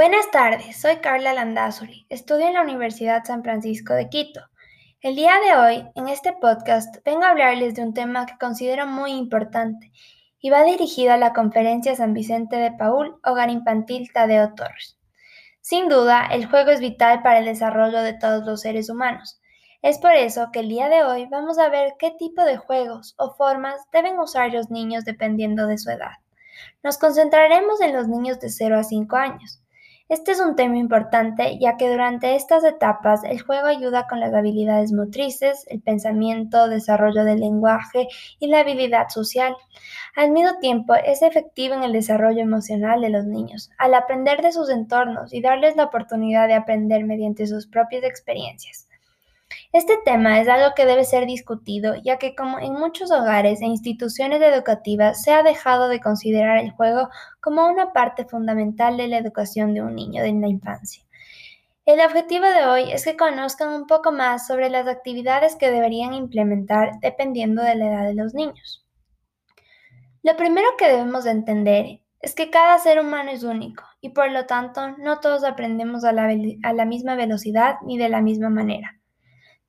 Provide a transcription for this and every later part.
Buenas tardes, soy Carla Landazuri, estudio en la Universidad San Francisco de Quito. El día de hoy, en este podcast, vengo a hablarles de un tema que considero muy importante y va dirigido a la Conferencia San Vicente de Paul, Hogar Infantil Tadeo Torres. Sin duda, el juego es vital para el desarrollo de todos los seres humanos. Es por eso que el día de hoy vamos a ver qué tipo de juegos o formas deben usar los niños dependiendo de su edad. Nos concentraremos en los niños de 0 a 5 años. Este es un tema importante ya que durante estas etapas el juego ayuda con las habilidades motrices, el pensamiento, desarrollo del lenguaje y la habilidad social. Al mismo tiempo es efectivo en el desarrollo emocional de los niños, al aprender de sus entornos y darles la oportunidad de aprender mediante sus propias experiencias. Este tema es algo que debe ser discutido, ya que como en muchos hogares e instituciones educativas se ha dejado de considerar el juego como una parte fundamental de la educación de un niño en la infancia. El objetivo de hoy es que conozcan un poco más sobre las actividades que deberían implementar dependiendo de la edad de los niños. Lo primero que debemos de entender es que cada ser humano es único y por lo tanto no todos aprendemos a la, a la misma velocidad ni de la misma manera.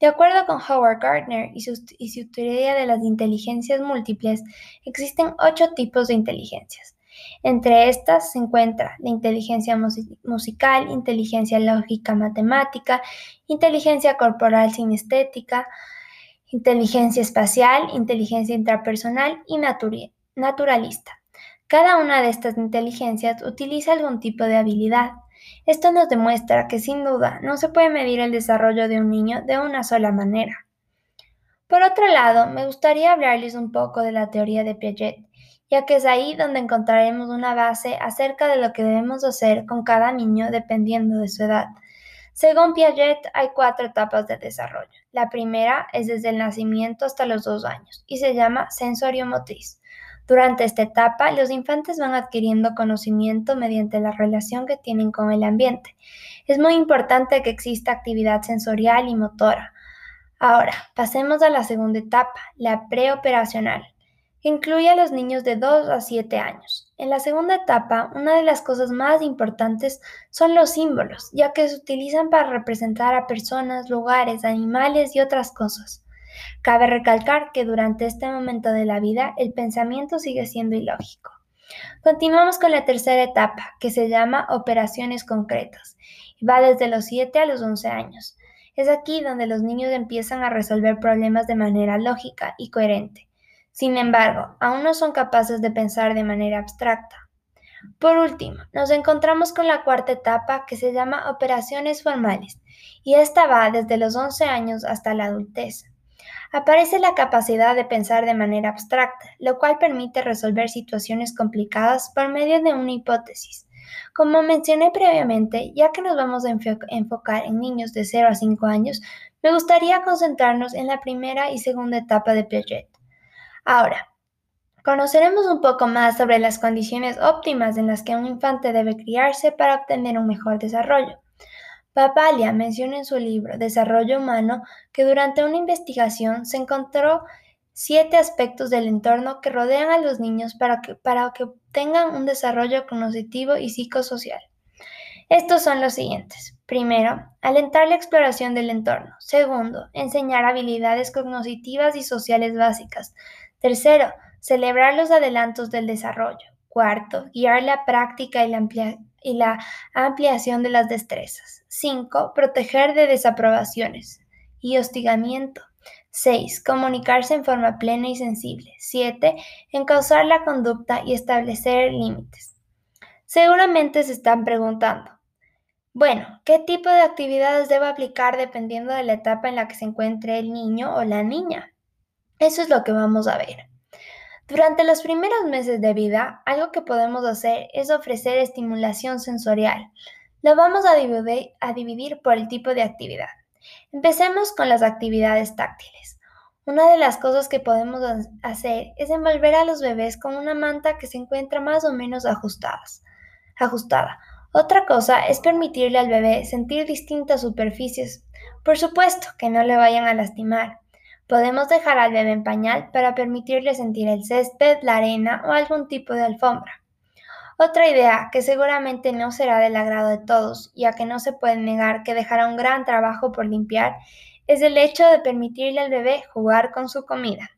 De acuerdo con Howard Gardner y su, teoría de las inteligencias múltiples, existen ocho tipos de inteligencias. Entre estas se encuentra la inteligencia musical, inteligencia lógica matemática, inteligencia corporal sinestética, inteligencia espacial, inteligencia intrapersonal y naturalista. Cada una de estas inteligencias utiliza algún tipo de habilidad. Esto nos demuestra que sin duda no se puede medir el desarrollo de un niño de una sola manera. Por otro lado, me gustaría hablarles un poco de la teoría de Piaget, ya que es ahí donde encontraremos una base acerca de lo que debemos hacer con cada niño dependiendo de su edad. Según Piaget, hay cuatro etapas de desarrollo. La primera es desde el nacimiento hasta los dos años y se llama sensorio motriz. Durante esta etapa, los infantes van adquiriendo conocimiento mediante la relación que tienen con el ambiente. Es muy importante que exista actividad sensorial y motora. Ahora, pasemos a la segunda etapa, la preoperacional, que incluye a los niños de 2 a 7 años. En la segunda etapa, una de las cosas más importantes son los símbolos, ya que se utilizan para representar a personas, lugares, animales y otras cosas. Cabe recalcar que durante este momento de la vida el pensamiento sigue siendo ilógico. Continuamos con la tercera etapa, que se llama operaciones concretas, y va desde los 7 a los 11 años. Es aquí donde los niños empiezan a resolver problemas de manera lógica y coherente. Sin embargo, aún no son capaces de pensar de manera abstracta. Por último, nos encontramos con la cuarta etapa que se llama operaciones formales, y esta va desde los 11 años hasta la adultez aparece la capacidad de pensar de manera abstracta, lo cual permite resolver situaciones complicadas por medio de una hipótesis. Como mencioné previamente, ya que nos vamos a enfocar en niños de 0 a 5 años, me gustaría concentrarnos en la primera y segunda etapa de Piaget. Ahora, conoceremos un poco más sobre las condiciones óptimas en las que un infante debe criarse para obtener un mejor desarrollo. Papalia menciona en su libro Desarrollo Humano que durante una investigación se encontró siete aspectos del entorno que rodean a los niños para que, para que tengan un desarrollo cognitivo y psicosocial. Estos son los siguientes. Primero, alentar la exploración del entorno. Segundo, enseñar habilidades cognitivas y sociales básicas. Tercero, celebrar los adelantos del desarrollo. Cuarto, guiar la práctica y la, ampliación de las destrezas. 5. Proteger de desaprobaciones y hostigamiento. 6. Comunicarse en forma plena y sensible. 7. Encauzar la conducta y establecer límites. Seguramente se están preguntando, bueno, ¿qué tipo de actividades debo aplicar dependiendo de la etapa en la que se encuentre el niño o la niña? Eso es lo que vamos a ver. Durante los primeros meses de vida, algo que podemos hacer es ofrecer estimulación sensorial. Lo vamos a dividir, por el tipo de actividad. Empecemos con las actividades táctiles. Una de las cosas que podemos hacer es envolver a los bebés con una manta que se encuentra más o menos ajustadas, ajustada. Otra cosa es permitirle al bebé sentir distintas superficies. Por supuesto que no le vayan a lastimar. Podemos dejar al bebé en pañal para permitirle sentir el césped, la arena o algún tipo de alfombra. Otra idea que seguramente no será del agrado de todos, ya que no se puede negar que dejará un gran trabajo por limpiar, es el hecho de permitirle al bebé jugar con su comida.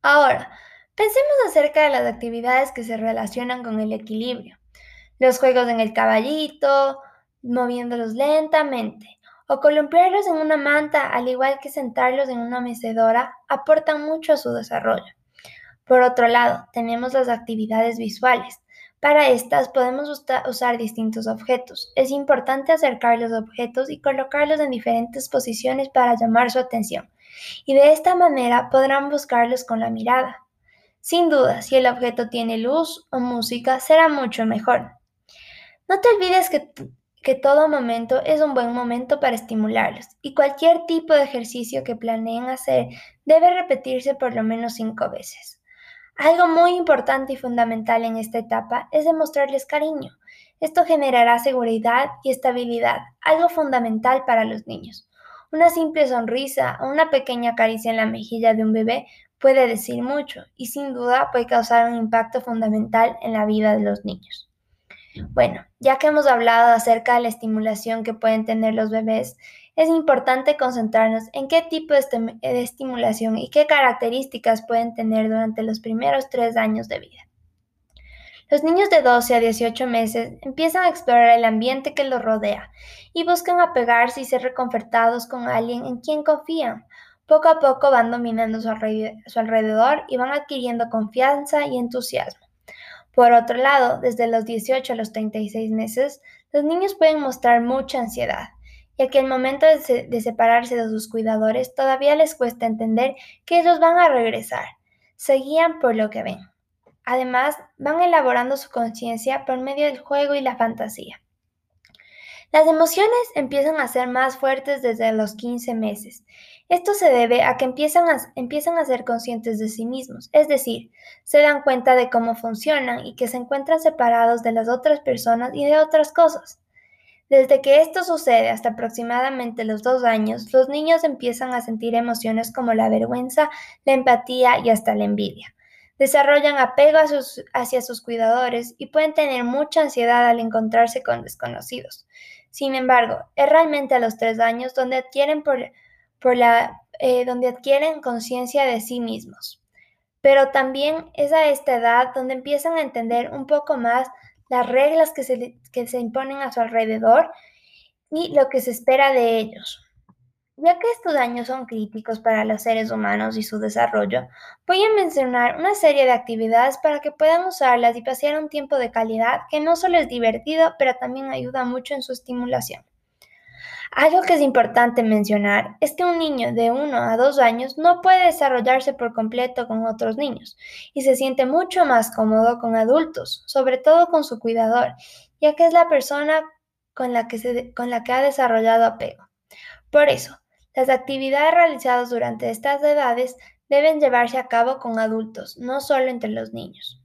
Ahora, pensemos acerca de las actividades que se relacionan con el equilibrio. Los juegos en el caballito, moviéndolos lentamente, o columpiarlos en una manta, al igual que sentarlos en una mecedora, aportan mucho a su desarrollo. Por otro lado, tenemos las actividades visuales. Para estas podemos usar distintos objetos. Es importante acercar los objetos y colocarlos en diferentes posiciones para llamar su atención, y de esta manera podrán buscarlos con la mirada. Sin duda, si el objeto tiene luz o música, será mucho mejor. No te olvides que, que todo momento es un buen momento para estimularlos, y cualquier tipo de ejercicio que planeen hacer debe repetirse por lo menos cinco veces. Algo muy importante y fundamental en esta etapa es demostrarles cariño. Esto generará seguridad y estabilidad, algo fundamental para los niños. Una simple sonrisa o una pequeña caricia en la mejilla de un bebé puede decir mucho y sin duda puede causar un impacto fundamental en la vida de los niños. Bueno, ya que hemos hablado acerca de la estimulación que pueden tener los bebés, es importante concentrarnos en qué tipo de, estimulación y qué características pueden tener durante los primeros tres años de vida. Los niños de 12 a 18 meses empiezan a explorar el ambiente que los rodea y buscan apegarse y ser reconfortados con alguien en quien confían. Poco a poco van dominando su alrededor y van adquiriendo confianza y entusiasmo. Por otro lado, desde los 18 a los 36 meses, los niños pueden mostrar mucha ansiedad ya que al momento de, separarse de sus cuidadores todavía les cuesta entender que ellos van a regresar. Se guían por lo que ven. Además, van elaborando su conciencia por medio del juego y la fantasía. Las emociones empiezan a ser más fuertes desde los 15 meses. Esto se debe a que empiezan a, empiezan a ser conscientes de sí mismos, es decir, se dan cuenta de cómo funcionan y que se encuentran separados de las otras personas y de otras cosas. Desde que esto sucede hasta aproximadamente los dos años, los niños empiezan a sentir emociones como la vergüenza, la empatía y hasta la envidia. Desarrollan apego hacia sus cuidadores y pueden tener mucha ansiedad al encontrarse con desconocidos. Sin embargo, es realmente a los tres años donde adquieren, eh, donde adquieren conciencia de sí mismos. Pero también es a esta edad donde empiezan a entender un poco más las reglas que se, que se imponen a su alrededor y lo que se espera de ellos. Ya que estos años son críticos para los seres humanos y su desarrollo, voy a mencionar una serie de actividades para que puedan usarlas y pasear un tiempo de calidad que no solo es divertido, pero también ayuda mucho en su estimulación. Algo que es importante mencionar es que un niño de 1 a 2 años no puede desarrollarse por completo con otros niños y se siente mucho más cómodo con adultos, sobre todo con su cuidador, ya que es la persona con la que, con la que ha desarrollado apego. Por eso, las actividades realizadas durante estas edades deben llevarse a cabo con adultos, no solo entre los niños.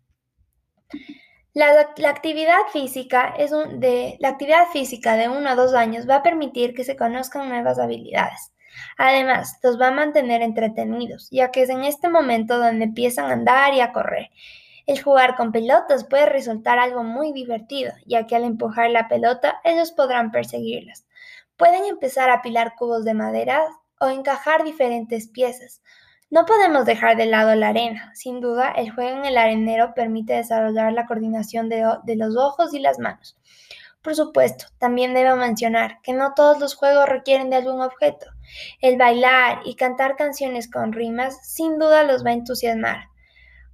La, actividad física es de, la actividad física de uno a dos años va a permitir que se conozcan nuevas habilidades. Además, los va a mantener entretenidos, ya que es en este momento donde empiezan a andar y a correr. El jugar con pelotas puede resultar algo muy divertido, ya que al empujar la pelota ellos podrán perseguirlas. Pueden empezar a apilar cubos de madera o encajar diferentes piezas, no podemos dejar de lado la arena. Sin duda, el juego en el arenero permite desarrollar la coordinación de, los ojos y las manos. Por supuesto, también debo mencionar que no todos los juegos requieren de algún objeto. El bailar y cantar canciones con rimas sin duda los va a entusiasmar.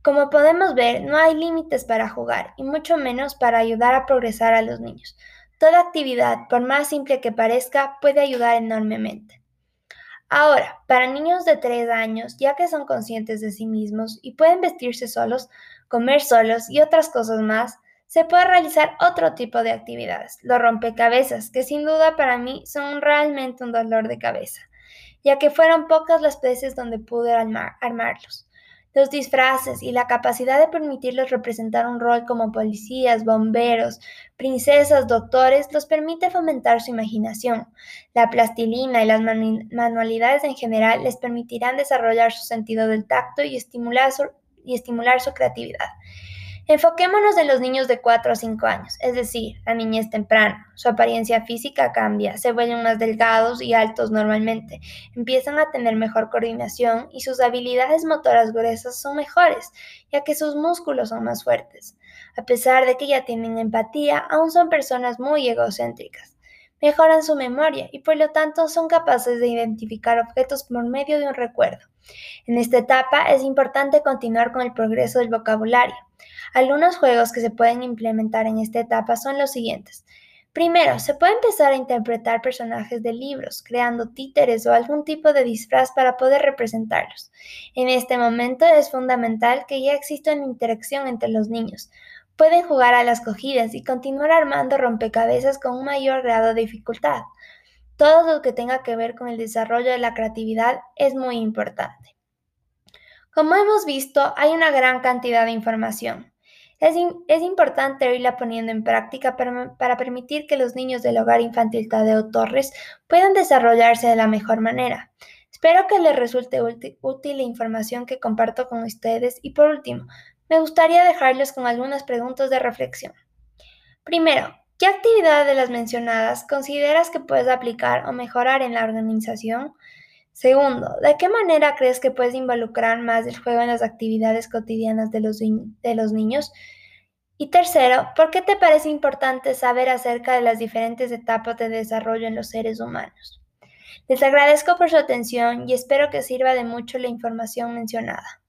Como podemos ver, no hay límites para jugar y mucho menos para ayudar a progresar a los niños. Toda actividad, por más simple que parezca, puede ayudar enormemente. Ahora, para niños de 3 años, ya que son conscientes de sí mismos y pueden vestirse solos, comer solos y otras cosas más, se puede realizar otro tipo de actividades, los rompecabezas, que sin duda para mí son realmente un dolor de cabeza, ya que fueron pocas las veces donde pude armarlos. Los disfraces y la capacidad de permitirles representar un rol como policías, bomberos, princesas, doctores, los permite fomentar su imaginación. La plastilina y las manualidades en general les permitirán desarrollar su sentido del tacto y estimular su, creatividad. Enfoquémonos en los niños de 4 a 5 años, es decir, la niñez temprana. Su apariencia física cambia, se vuelven más delgados y altos normalmente, empiezan a tener mejor coordinación y sus habilidades motoras gruesas son mejores, ya que sus músculos son más fuertes. A pesar de que ya tienen empatía, aún son personas muy egocéntricas. Mejoran su memoria y por lo tanto son capaces de identificar objetos por medio de un recuerdo. En esta etapa es importante continuar con el progreso del vocabulario. Algunos juegos que se pueden implementar en esta etapa son los siguientes. Primero, se puede empezar a interpretar personajes de libros, creando títeres o algún tipo de disfraz para poder representarlos. En este momento es fundamental que ya exista una interacción entre los niños. Pueden jugar a las cogidas y continuar armando rompecabezas con un mayor grado de dificultad. Todo lo que tenga que ver con el desarrollo de la creatividad es muy importante. Como hemos visto, hay una gran cantidad de información. Es, importante irla poniendo en práctica para, permitir que los niños del Hogar Infantil Tadeo Torres puedan desarrollarse de la mejor manera. Espero que les resulte útil la información que comparto con ustedes y por último, me gustaría dejarles con algunas preguntas de reflexión. Primero, ¿qué actividad de las mencionadas consideras que puedes aplicar o mejorar en la organización? Segundo, ¿de qué manera crees que puedes involucrar más el juego en las actividades cotidianas de los, de los niños? Y tercero, ¿por qué te parece importante saber acerca de las diferentes etapas de desarrollo en los seres humanos? Les agradezco por su atención y espero que sirva de mucho la información mencionada.